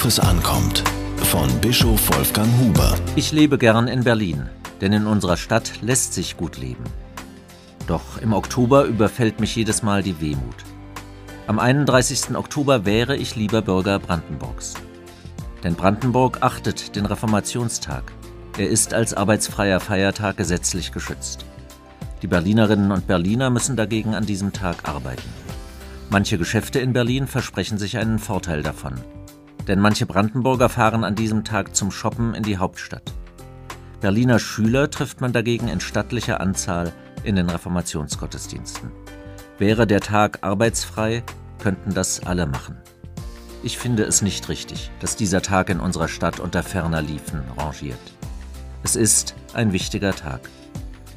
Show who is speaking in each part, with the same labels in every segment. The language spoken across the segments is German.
Speaker 1: Worauf ankommt. Von Bischof Wolfgang Huber.
Speaker 2: Ich lebe gern in Berlin, denn in unserer Stadt lässt sich gut leben. Doch im Oktober überfällt mich jedes Mal die Wehmut. Am 31. Oktober wäre ich lieber Bürger Brandenburgs. Denn Brandenburg achtet den Reformationstag. Er ist als arbeitsfreier Feiertag gesetzlich geschützt. Die Berlinerinnen und Berliner müssen dagegen an diesem Tag arbeiten. Manche Geschäfte in Berlin versprechen sich einen Vorteil davon. Denn manche Brandenburger fahren an diesem Tag zum Shoppen in die Hauptstadt. Berliner Schüler trifft man dagegen in stattlicher Anzahl in den Reformationsgottesdiensten. Wäre der Tag arbeitsfrei, könnten das alle machen. Ich finde es nicht richtig, dass dieser Tag in unserer Stadt unter ferner Liefen rangiert. Es ist ein wichtiger Tag.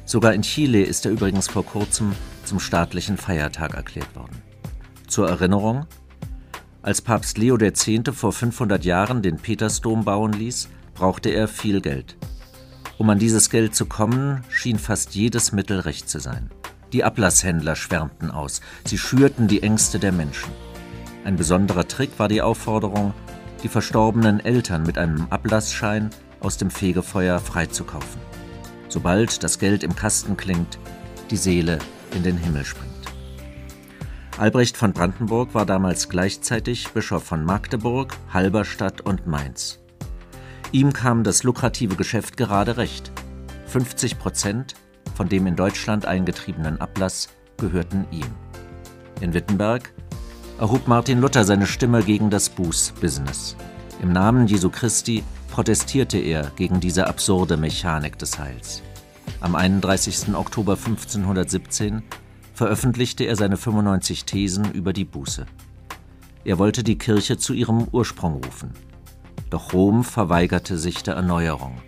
Speaker 2: Sogar in Chile ist er übrigens vor kurzem zum staatlichen Feiertag erklärt worden. Zur Erinnerung, als Papst Leo X. vor 500 Jahren den Petersdom bauen ließ, brauchte er viel Geld. Um an dieses Geld zu kommen, schien fast jedes Mittel recht zu sein. Die Ablasshändler schwärmten aus, sie schürten die Ängste der Menschen. Ein besonderer Trick war die Aufforderung, die verstorbenen Eltern mit einem Ablassschein aus dem Fegefeuer freizukaufen. Sobald das Geld im Kasten klingt, die Seele in den Himmel springt. Albrecht von Brandenburg war damals gleichzeitig Bischof von Magdeburg, Halberstadt und Mainz. Ihm kam das lukrative Geschäft gerade recht. 50 Prozent von dem in Deutschland eingetriebenen Ablass gehörten ihm. In Wittenberg erhob Martin Luther seine Stimme gegen das Buß-Business. Im Namen Jesu Christi protestierte er gegen diese absurde Mechanik des Heils. Am 31. Oktober 1517 veröffentlichte er seine 95 Thesen über die Buße. Er wollte die Kirche zu ihrem Ursprung rufen. Doch Rom verweigerte sich der Erneuerung.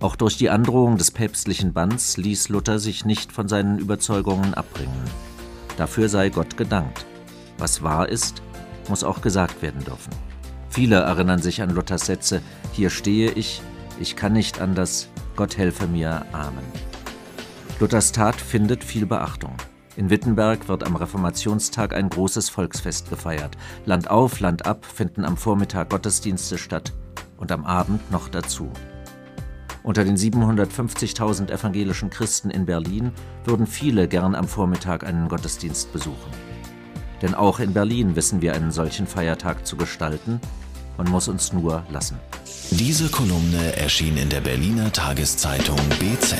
Speaker 2: Auch durch die Androhung des päpstlichen Banns ließ Luther sich nicht von seinen Überzeugungen abbringen. Dafür sei Gott gedankt. Was wahr ist, muss auch gesagt werden dürfen. Viele erinnern sich an Luthers Sätze, hier stehe ich, ich kann nicht anders, Gott helfe mir, Amen. Luthers Tat findet viel Beachtung. In Wittenberg wird am Reformationstag ein großes Volksfest gefeiert. Land auf, Land ab finden am Vormittag Gottesdienste statt und am Abend noch dazu. Unter den 750.000 evangelischen Christen in Berlin würden viele gern am Vormittag einen Gottesdienst besuchen. Denn auch in Berlin wissen wir einen solchen Feiertag zu gestalten, man muss uns nur lassen.
Speaker 1: Diese Kolumne erschien in der Berliner Tageszeitung BZ.